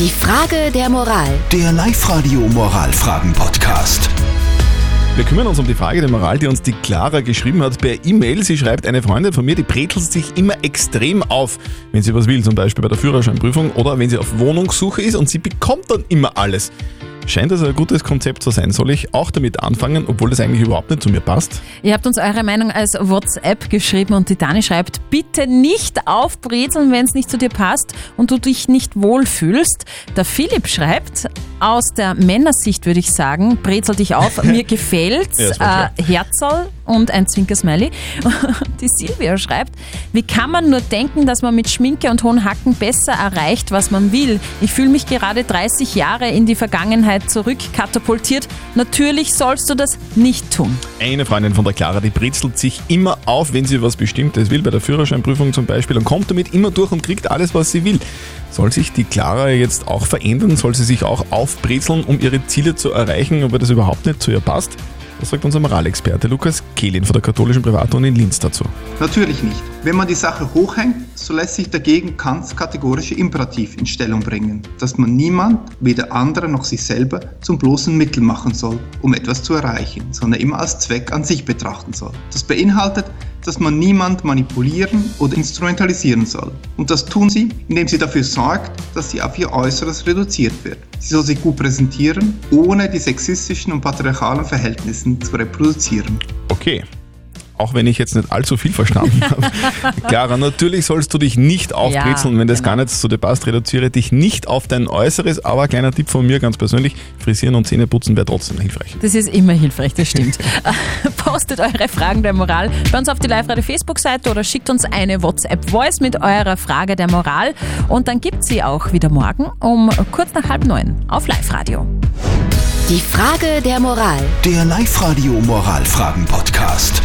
Die Frage der Moral. Der Live-Radio Moralfragen-Podcast. Wir kümmern uns um die Frage der Moral, die uns die Clara geschrieben hat per E-Mail. Sie schreibt, eine Freundin von mir, die brezelt sich immer extrem auf, wenn sie was will, zum Beispiel bei der Führerscheinprüfung oder wenn sie auf Wohnungssuche ist und sie bekommt dann immer alles. Scheint also ein gutes Konzept zu sein. Soll ich auch damit anfangen, obwohl das eigentlich überhaupt nicht zu mir passt? Ihr habt uns eure Meinung als WhatsApp geschrieben und die Dani schreibt, bitte nicht aufbrezeln, wenn es nicht zu dir passt und du dich nicht wohlfühlst. Der Philipp schreibt, aus der Männersicht würde ich sagen, brezel dich auf, mir gefällt's, Ja, äh, Herzl und ein Zwinker-Smiley. Die Silvia schreibt, wie kann man nur denken, dass man mit Schminke und hohen Hacken besser erreicht, was man will? Ich fühle mich gerade 30 Jahre in die Vergangenheit zurückkatapultiert. Natürlich sollst du das nicht tun. Eine Freundin von der Clara, die brezelt sich immer auf, wenn sie was Bestimmtes will, bei der Führerscheinprüfung zum Beispiel, und kommt damit immer durch und kriegt alles, was sie will. Soll sich die Clara jetzt auch verändern? Soll sie sich auch aufbrezeln, um ihre Ziele zu erreichen, aber das überhaupt nicht zu ihr passt? Das sagt unser Moralexperte Lukas Kehlin von der katholischen Privatuni in Linz dazu. Natürlich nicht. Wenn man die Sache hochhängt, so lässt sich dagegen Kants kategorische Imperativ in Stellung bringen, dass man niemand, weder andere noch sich selber, zum bloßen Mittel machen soll, um etwas zu erreichen, sondern immer als Zweck an sich betrachten soll. Das beinhaltet, dass man niemand manipulieren oder instrumentalisieren soll. Und das tun sie, indem sie dafür sorgt, dass sie auf ihr Äußeres reduziert wird. Sie soll sich gut präsentieren, ohne die sexistischen und patriarchalen Verhältnissen zu reproduzieren. Okay. Auch wenn ich jetzt nicht allzu viel verstanden habe. Clara, natürlich sollst du dich nicht aufbrezeln, Ja, wenn das genau. gar nicht zu dir passt. Reduziere dich nicht auf dein Äußeres, aber kleiner Tipp von mir ganz persönlich, frisieren und Zähne putzen wäre trotzdem hilfreich. Das ist immer hilfreich, das stimmt. Postet eure Fragen der Moral bei uns auf die Live-Radio Facebook-Seite oder schickt uns eine WhatsApp-Voice mit eurer Frage der Moral und dann gibt sie auch wieder morgen um kurz nach halb neun auf Live-Radio. Die Frage der Moral. Der Live-Radio Moralfragen-Podcast.